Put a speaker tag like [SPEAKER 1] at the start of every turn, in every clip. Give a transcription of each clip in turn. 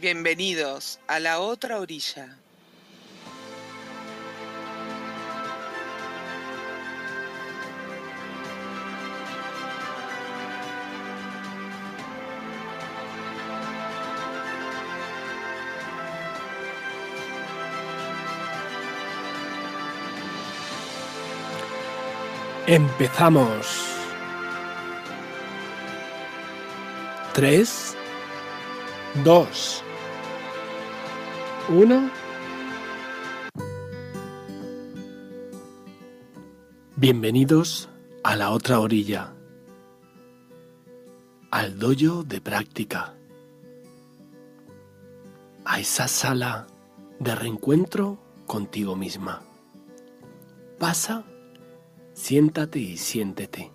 [SPEAKER 1] Bienvenidos a la otra orilla.
[SPEAKER 2] Empezamos. Tres, dos, uno. Bienvenidos a la otra orilla, al doyo de práctica, a esa sala de reencuentro contigo misma. Pasa, siéntate y siéntete.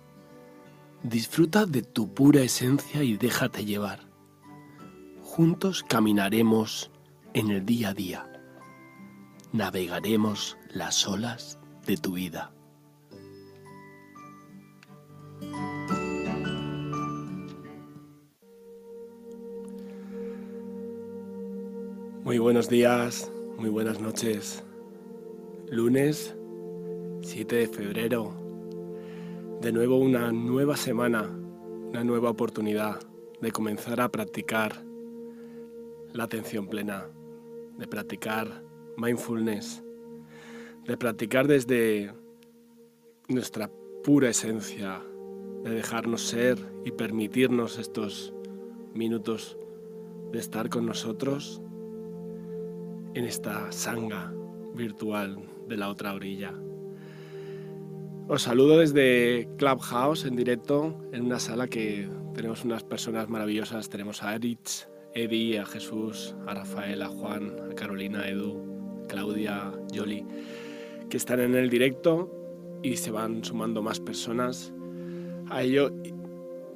[SPEAKER 2] Disfruta de tu pura esencia y déjate llevar. Juntos caminaremos en el día a día. Navegaremos las olas de tu vida. Muy buenos días, muy buenas noches. Lunes 7 de febrero. De nuevo una nueva semana, una nueva oportunidad de comenzar a practicar la atención plena, de practicar mindfulness, de practicar desde nuestra pura esencia, de dejarnos ser y permitirnos estos minutos de estar con nosotros en esta sanga virtual de la otra orilla. Os saludo desde Clubhouse en directo, en una sala que tenemos unas personas maravillosas. Tenemos a Erich, Eddie, a Jesús, a Rafael, a Juan, a Carolina, a Edu, Claudia, Yoli, que están en el directo y se van sumando más personas a ello.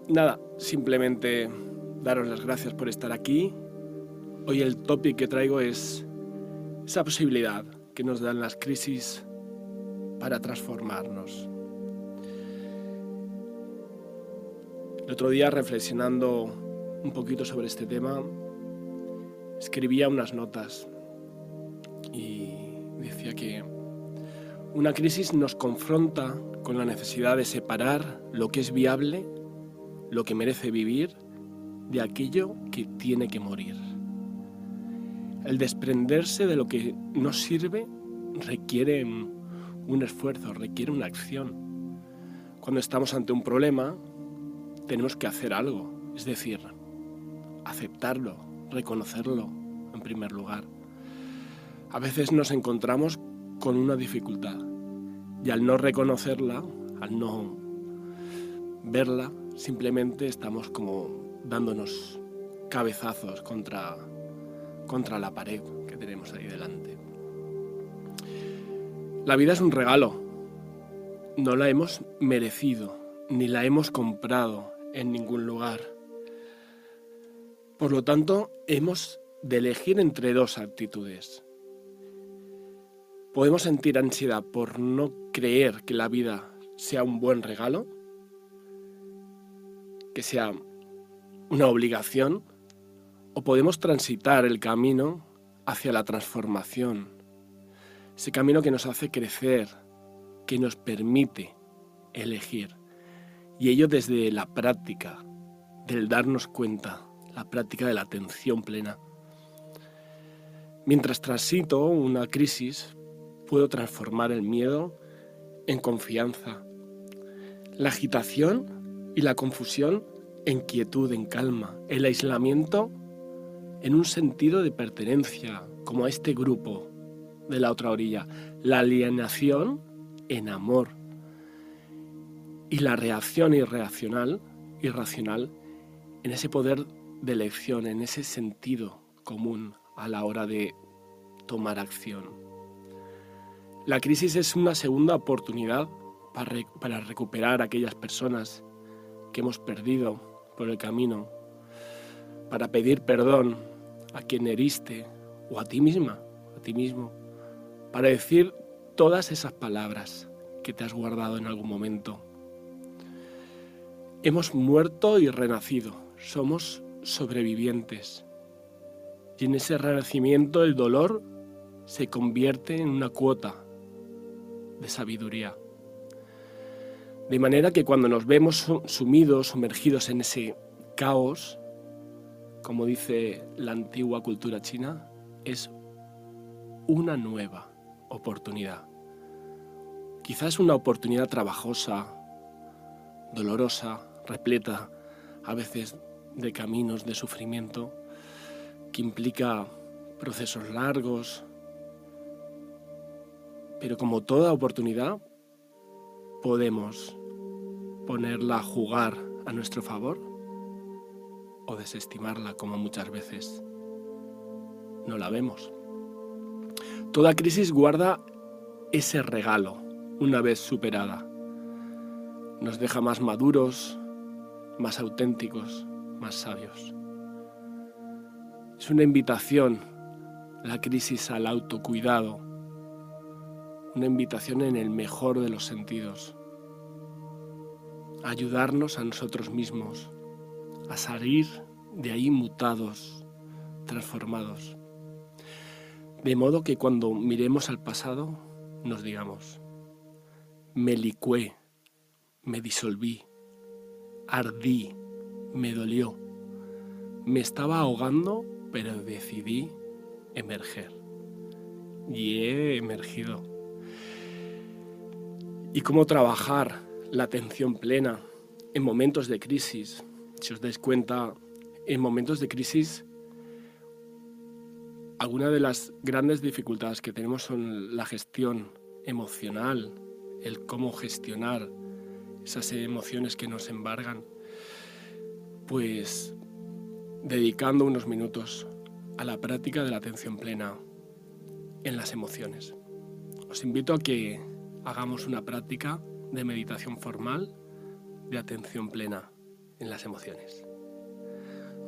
[SPEAKER 2] Nada, simplemente daros las gracias por estar aquí. Hoy el topic que traigo es esa posibilidad que nos dan las crisis para transformarnos. El otro día, reflexionando un poquito sobre este tema, escribía unas notas y decía que una crisis nos confronta con la necesidad de separar lo que es viable, lo que merece vivir, de aquello que tiene que morir. El desprenderse de lo que no sirve requiere un esfuerzo, requiere una acción. Cuando estamos ante un problema, tenemos que hacer algo, es decir, aceptarlo, reconocerlo en primer lugar. A veces nos encontramos con una dificultad y al no reconocerla, al no verla, simplemente estamos como dándonos cabezazos contra contra la pared que tenemos ahí delante. La vida es un regalo. No la hemos merecido, ni la hemos comprado en ningún lugar. Por lo tanto, hemos de elegir entre dos actitudes. Podemos sentir ansiedad por no creer que la vida sea un buen regalo, que sea una obligación o podemos transitar el camino hacia la transformación, ese camino que nos hace crecer, que nos permite elegir, y ello desde la práctica, del darnos cuenta, la práctica de la atención plena. Mientras transito una crisis, puedo transformar el miedo en confianza, la agitación y la confusión en quietud, en calma, el aislamiento en un sentido de pertenencia, como a este grupo de la otra orilla. La alienación en amor. Y la reacción irracional, irracional en ese poder de elección, en ese sentido común a la hora de tomar acción. La crisis es una segunda oportunidad para, para recuperar a aquellas personas que hemos perdido por el camino para pedir perdón a quien heriste o a ti misma, a ti mismo, para decir todas esas palabras que te has guardado en algún momento. Hemos muerto y renacido, somos sobrevivientes. Y en ese renacimiento el dolor se convierte en una cuota de sabiduría. De manera que cuando nos vemos sumidos, sumergidos en ese caos, como dice la antigua cultura china, es una nueva oportunidad. Quizás una oportunidad trabajosa, dolorosa, repleta a veces de caminos de sufrimiento, que implica procesos largos, pero como toda oportunidad, podemos ponerla a jugar a nuestro favor o desestimarla como muchas veces no la vemos. Toda crisis guarda ese regalo una vez superada. Nos deja más maduros, más auténticos, más sabios. Es una invitación la crisis al autocuidado, una invitación en el mejor de los sentidos, ayudarnos a nosotros mismos, a salir de ahí mutados, transformados. De modo que cuando miremos al pasado nos digamos, me licué, me disolví, ardí, me dolió, me estaba ahogando, pero decidí emerger. Y he emergido. ¿Y cómo trabajar la atención plena en momentos de crisis? Si os dais cuenta, en momentos de crisis, alguna de las grandes dificultades que tenemos son la gestión emocional, el cómo gestionar esas emociones que nos embargan, pues dedicando unos minutos a la práctica de la atención plena en las emociones. Os invito a que hagamos una práctica de meditación formal de atención plena en las emociones.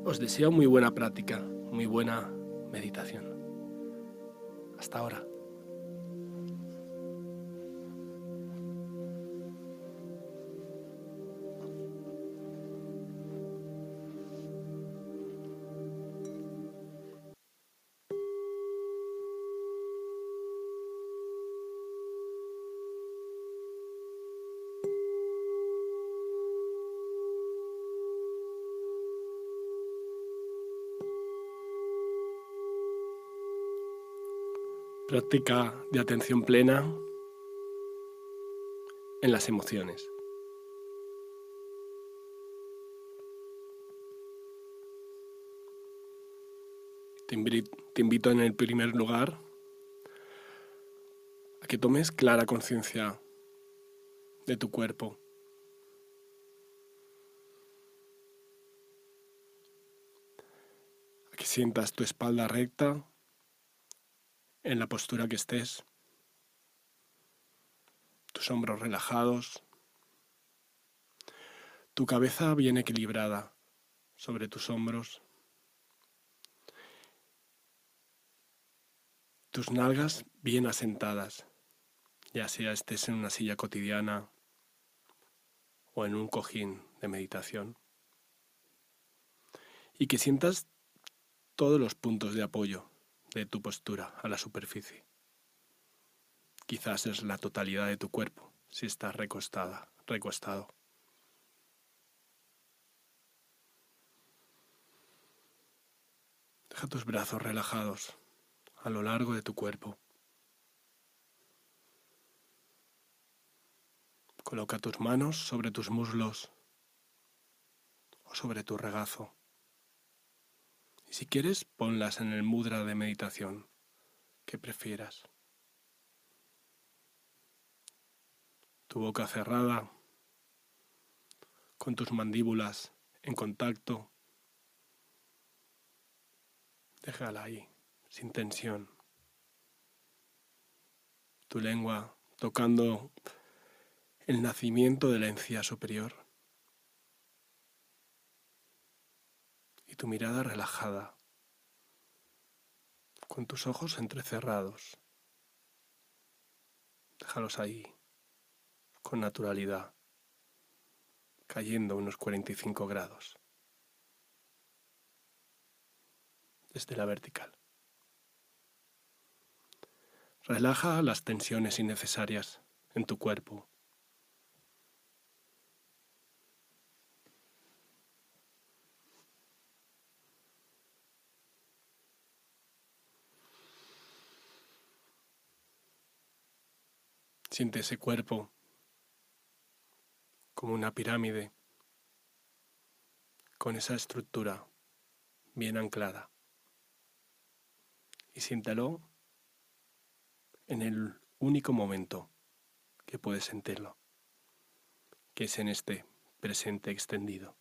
[SPEAKER 2] Os deseo muy buena práctica, muy buena meditación. Hasta ahora. De atención plena en las emociones. Te invito, en el primer lugar a que tomes clara conciencia de tu cuerpo. A que sientas tu espalda recta en la postura que estés, tus hombros relajados, tu cabeza bien equilibrada sobre tus hombros, tus nalgas bien asentadas, ya sea estés en una silla cotidiana o en un cojín de meditación, y que sientas todos los puntos de apoyo de tu postura a la superficie. Quizás es la totalidad de tu cuerpo si estás recostada, recostado. Deja tus brazos relajados a lo largo de tu cuerpo. Coloca tus manos sobre tus muslos o sobre tu regazo. Y si quieres, ponlas en el mudra de meditación que prefieras. Tu boca cerrada, con tus mandíbulas en contacto. Déjala ahí, sin tensión. Tu lengua tocando el nacimiento de la encía superior. Tu mirada relajada, con tus ojos entrecerrados. Déjalos ahí, con naturalidad, cayendo unos 45 grados. desde la vertical. Relaja las tensiones innecesarias en tu cuerpo. Siente ese cuerpo como una pirámide con esa estructura bien anclada. Y siéntalo en el único momento que puedes sentirlo, que es en este presente extendido.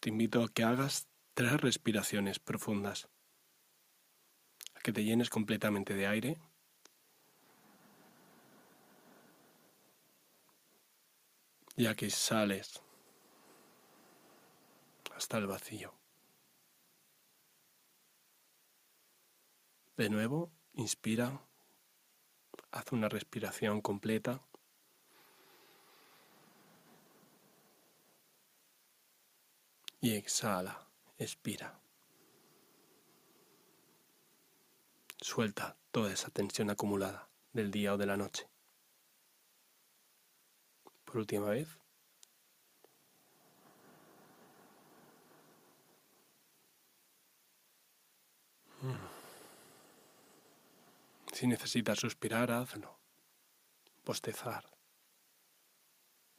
[SPEAKER 2] Te invito a que hagas tres respiraciones profundas, a que te llenes completamente de aire ya que sales hasta el vacío. De nuevo, inspira, haz una respiración completa. Y exhala, expira. Suelta toda esa tensión acumulada del día o de la noche por última vez. Si necesitas suspirar, hazlo. Postezar.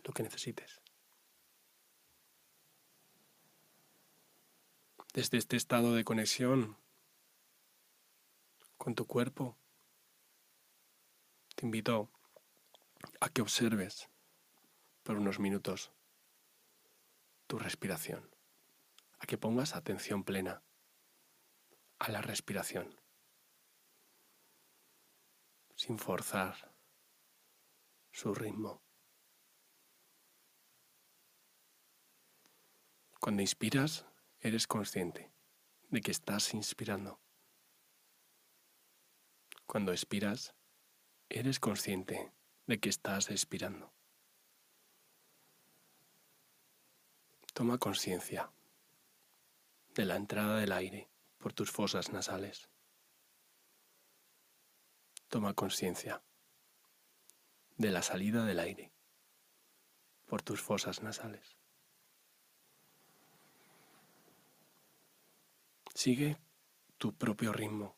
[SPEAKER 2] Lo que necesites. Desde este estado de conexión con tu cuerpo, te invito a que observes por unos minutos tu respiración, a que pongas atención plena a la respiración, sin forzar su ritmo. Cuando inspiras, eres consciente de que estás inspirando. Cuando expiras, eres consciente de que estás expirando. Toma conciencia de la entrada del aire por tus fosas nasales. Toma conciencia de la salida del aire por tus fosas nasales. Sigue tu propio ritmo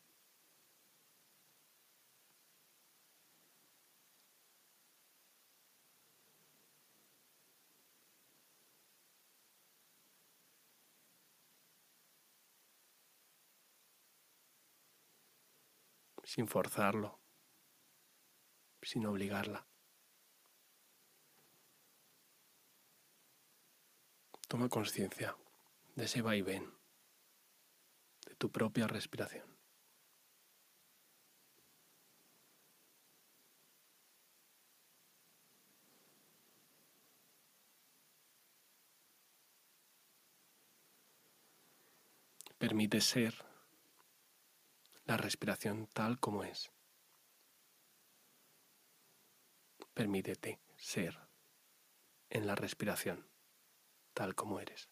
[SPEAKER 2] sin forzarlo, sin obligarla. Toma conciencia de ese vaivén, tu propia respiración. Permite ser la respiración tal como es. Permítete ser en la respiración tal como eres.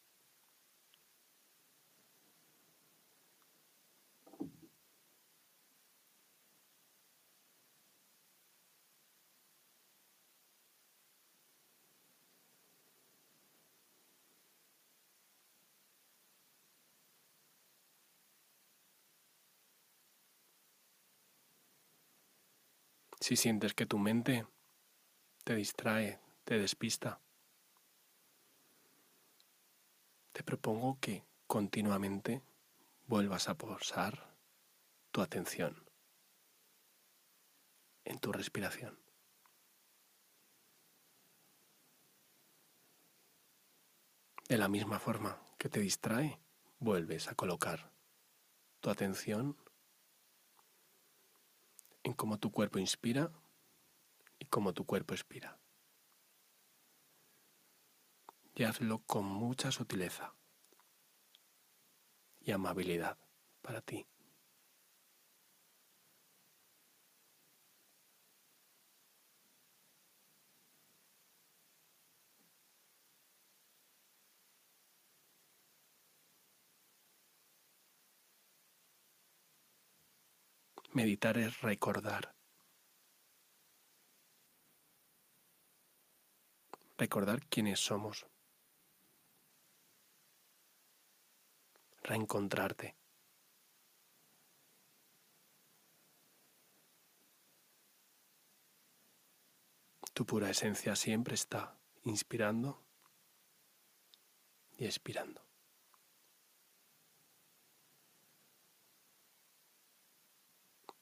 [SPEAKER 2] Si sientes que tu mente te distrae, te despista, te propongo que continuamente vuelvas a posar tu atención en tu respiración. De la misma forma que te distrae, vuelves a colocar tu atención en cómo tu cuerpo inspira y cómo tu cuerpo expira. Y hazlo con mucha sutileza y amabilidad para ti. Meditar es recordar. Recordar quiénes somos. Reencontrarte. Tu pura esencia siempre está inspirando y expirando.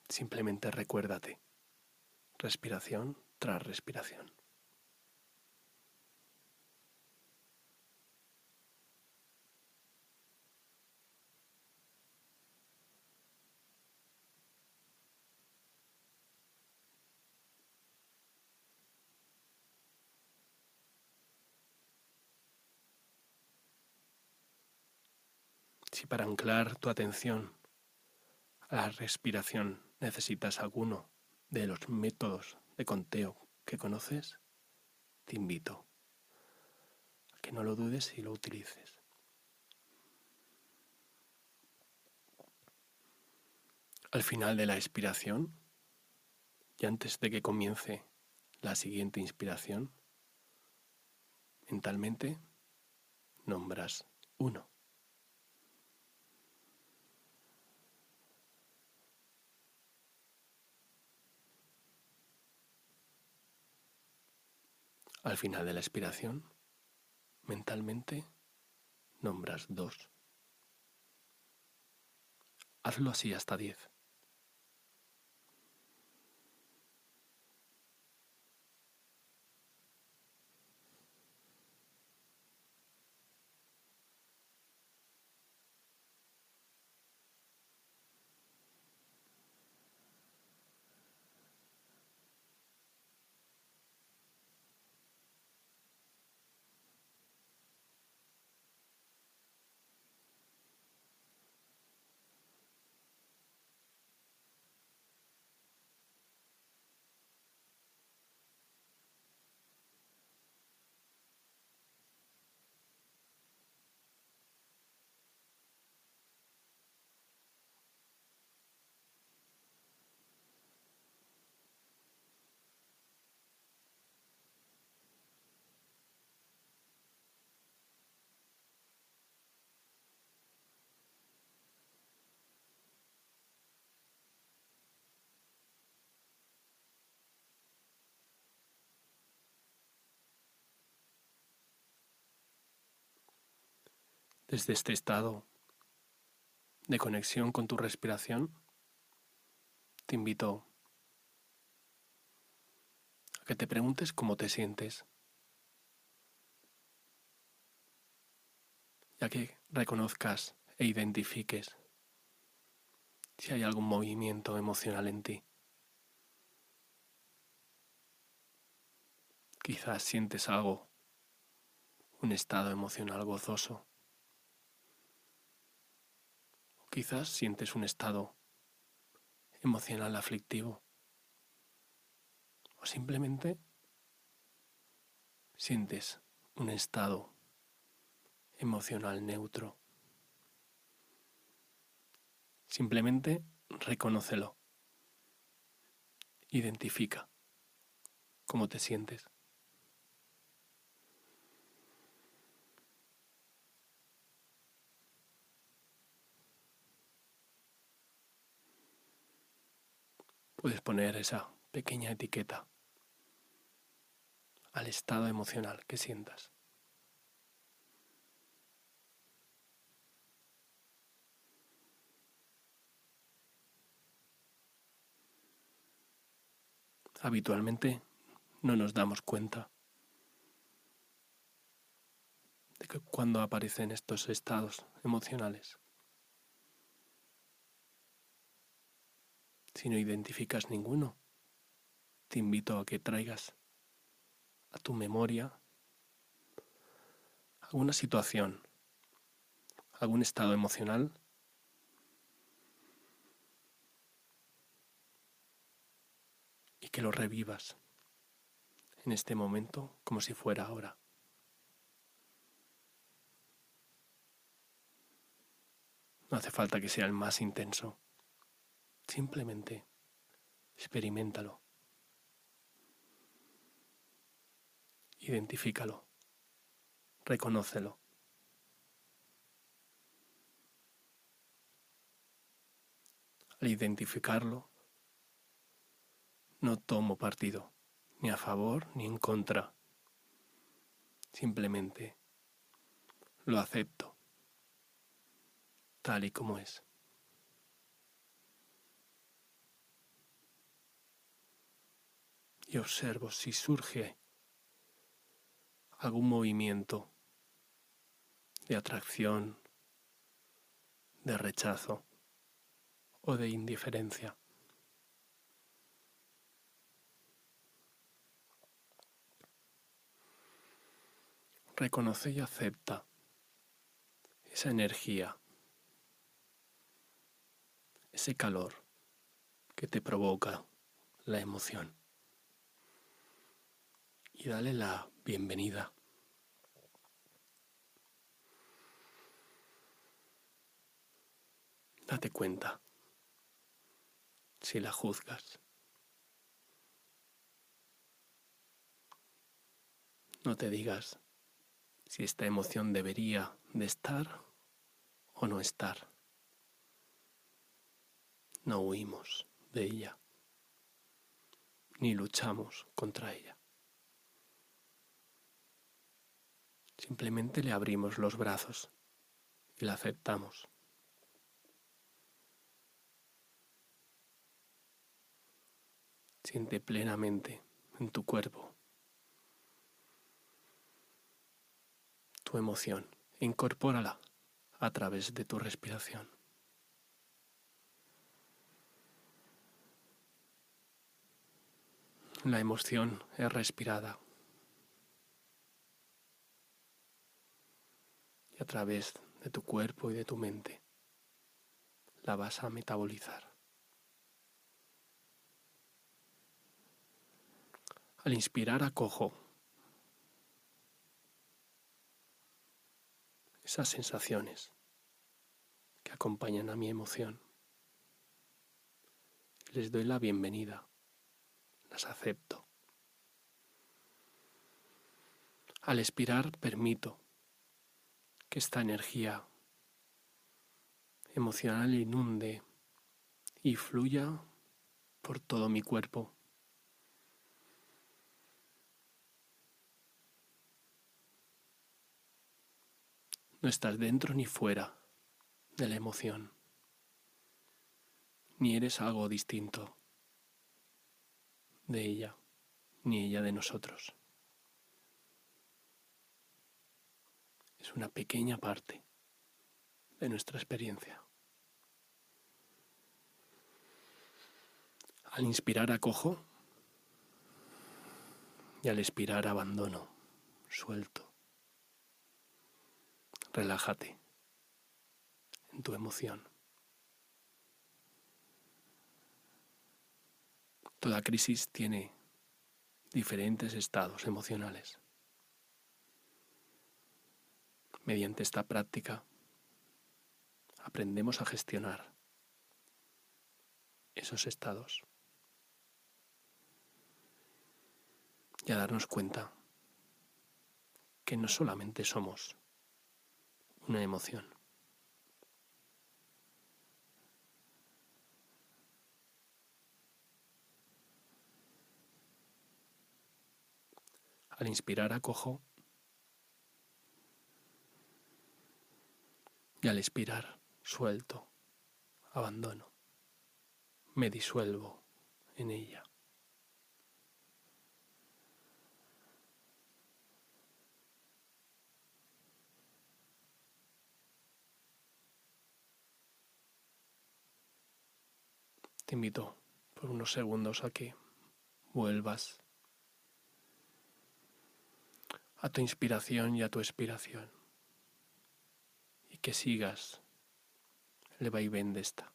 [SPEAKER 2] Simplemente recuérdate, respiración tras respiración. Si para anclar tu atención a la respiración necesitas alguno de los métodos de conteo que conoces, te invito a que no lo dudes y lo utilices. Al final de la expiración, y antes de que comience la siguiente inspiración, mentalmente nombras uno. Al final de la expiración, mentalmente nombras dos. Hazlo así hasta diez. Desde este estado de conexión con tu respiración, te invito a que te preguntes cómo te sientes, ya que reconozcas e identifiques si hay algún movimiento emocional en ti. Quizás sientes algo, un estado emocional gozoso. Quizás sientes un estado emocional aflictivo. O simplemente sientes un estado emocional neutro. Simplemente reconócelo. Identifica cómo te sientes. Puedes poner esa pequeña etiqueta al estado emocional que sientas. Habitualmente no nos damos cuenta de que cuando aparecen estos estados emocionales Si no identificas ninguno, te invito a que traigas a tu memoria alguna situación, algún estado emocional y que lo revivas en este momento como si fuera ahora. No hace falta que sea el más intenso simplemente experimentalo. Identifícalo. Reconócelo. Al identificarlo, no tomo partido, ni a favor ni en contra. Simplemente lo acepto, tal y como es. Y observo si surge algún movimiento de atracción, de rechazo o de indiferencia. Reconoce y acepta esa energía, ese calor que te provoca la emoción. Y dale la bienvenida. Date cuenta si la juzgas. No te digas si esta emoción debería de estar o no estar. No huimos de ella, ni luchamos contra ella. Simplemente le abrimos los brazos y la aceptamos. Siente plenamente en tu cuerpo tu emoción. Incorpórala a través de tu respiración. La emoción es respirada y a través de tu cuerpo y de tu mente la vas a metabolizar. Al inspirar acojo esas sensaciones que acompañan a mi emoción. Les doy la bienvenida, las acepto. Al expirar permito esta energía emocional inunde y fluya por todo mi cuerpo. No estás dentro ni fuera de la emoción, ni eres algo distinto de ella, ni ella de nosotros. Es una pequeña parte de nuestra experiencia. Al inspirar acojo y al expirar abandono, suelto. Relájate en tu emoción. Toda crisis tiene diferentes estados emocionales. Mediante esta práctica aprendemos a gestionar esos estados y a darnos cuenta que no solamente somos una emoción. Al inspirar acojo y al expirar suelto, abandono, me disuelvo en ella. Te invito por unos segundos a que vuelvas a tu inspiración y a tu expiración que sigas el vaivén de esta.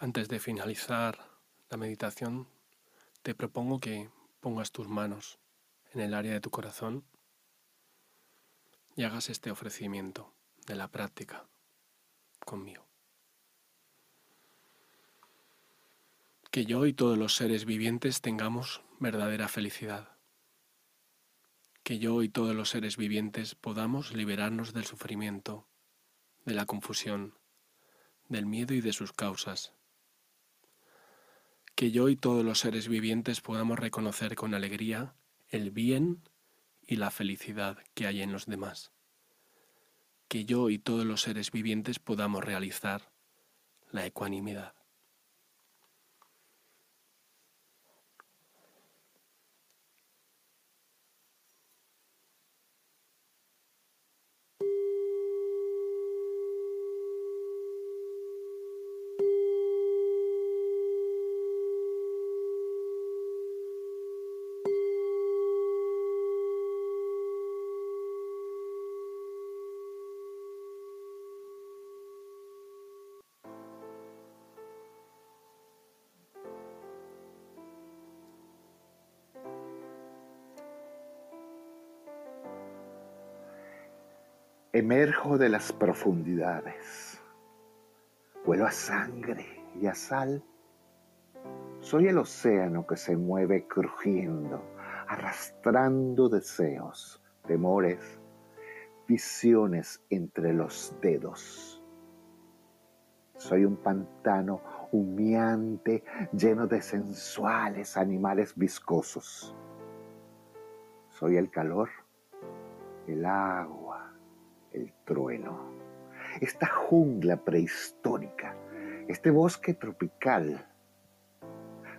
[SPEAKER 2] Antes de finalizar la meditación, te propongo que pongas tus manos en el área de tu corazón y hagas este ofrecimiento de la práctica conmigo. Que yo y todos los seres vivientes tengamos verdadera felicidad. Que yo y todos los seres vivientes podamos liberarnos del sufrimiento, de la confusión, del miedo y de sus causas que yo y todos los seres vivientes podamos reconocer con alegría el bien y la felicidad que hay en los demás. Que yo y todos los seres vivientes podamos realizar la ecuanimidad.
[SPEAKER 3] Emerjo de las profundidades. Vuelo a sangre y a sal. Soy el océano que se mueve crujiendo, arrastrando deseos, temores, visiones entre los dedos. Soy un pantano humeante lleno de sensuales animales viscosos. Soy el calor, el agua el trueno, esta jungla prehistórica, este bosque tropical.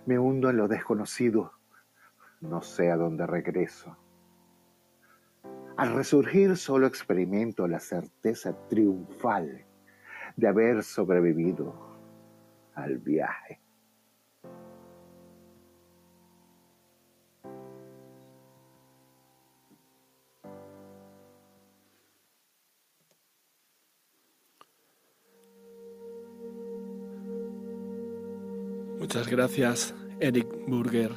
[SPEAKER 3] Me hundo en lo desconocido, no sé a dónde regreso. Al resurgir solo experimento la certeza triunfal de haber sobrevivido al viaje.
[SPEAKER 2] Gracias, Eric Burger,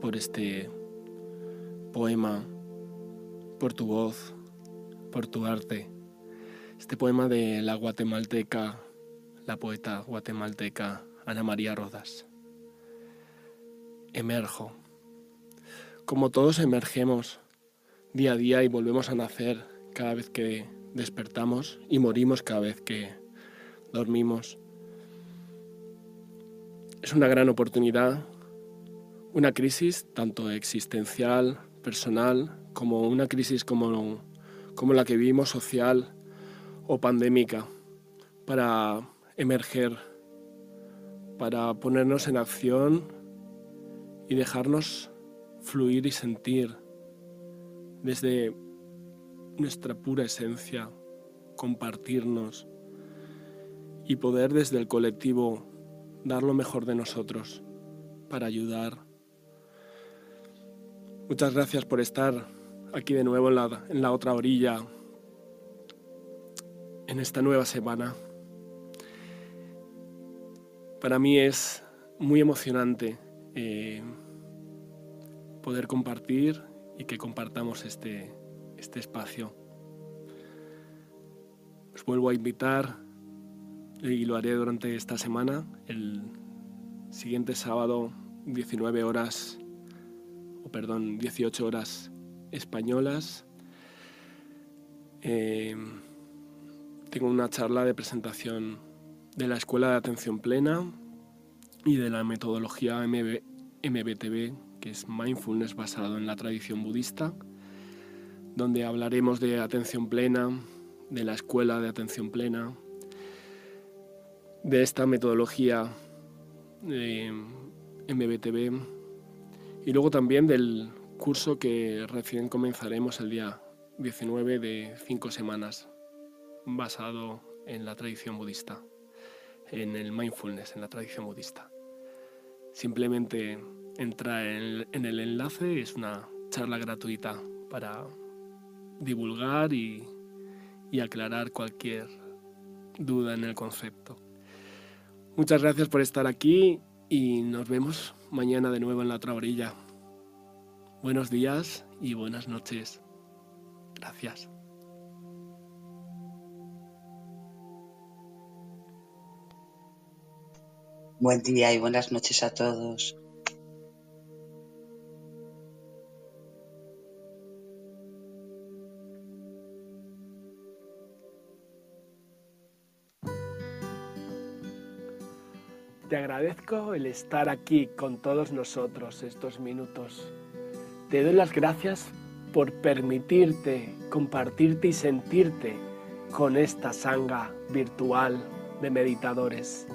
[SPEAKER 2] por este poema, por tu voz, por tu arte. Este poema de la guatemalteca, la poeta guatemalteca Ana María Rodas. Emerjo. Como todos emergemos día a día y volvemos a nacer cada vez que despertamos y morimos cada vez que dormimos es una gran oportunidad, una crisis tanto existencial, personal, como una crisis como, como la que vivimos social o pandémica, para emerger, para ponernos en acción y dejarnos fluir y sentir desde nuestra pura esencia, compartirnos y poder desde el colectivo dar lo mejor de nosotros para ayudar. Muchas gracias por estar aquí de nuevo en la, en la otra orilla, en esta nueva semana. Para mí es muy emocionante eh, poder compartir y que compartamos este, este espacio. Os vuelvo a invitar y lo haré durante esta semana, el siguiente sábado, 19 horas, o perdón, 18 horas españolas. Eh, tengo una charla de presentación de la Escuela de Atención Plena y de la metodología MBTV, que es mindfulness basado en la tradición budista, donde hablaremos de atención plena, de la Escuela de Atención Plena, de esta metodología eh, MBTV y luego también del curso que recién comenzaremos el día 19 de cinco semanas basado en la tradición budista, en el mindfulness, en la tradición budista. Simplemente entra en, en el enlace, es una charla gratuita para divulgar y, y aclarar cualquier duda en el concepto. Muchas gracias por estar aquí y nos vemos mañana de nuevo en la otra orilla. Buenos días y buenas noches. Gracias.
[SPEAKER 1] Buen día y buenas noches a todos.
[SPEAKER 2] Agradezco el estar aquí con todos nosotros estos minutos. Te doy las gracias por permitirte compartirte y sentirte con esta sanga virtual de meditadores.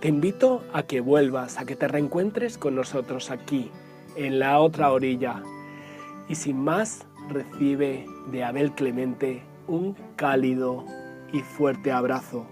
[SPEAKER 2] Te invito a que vuelvas, a que te reencuentres con nosotros aquí, en la otra orilla. Y sin más, recibe de Abel Clemente un cálido y fuerte abrazo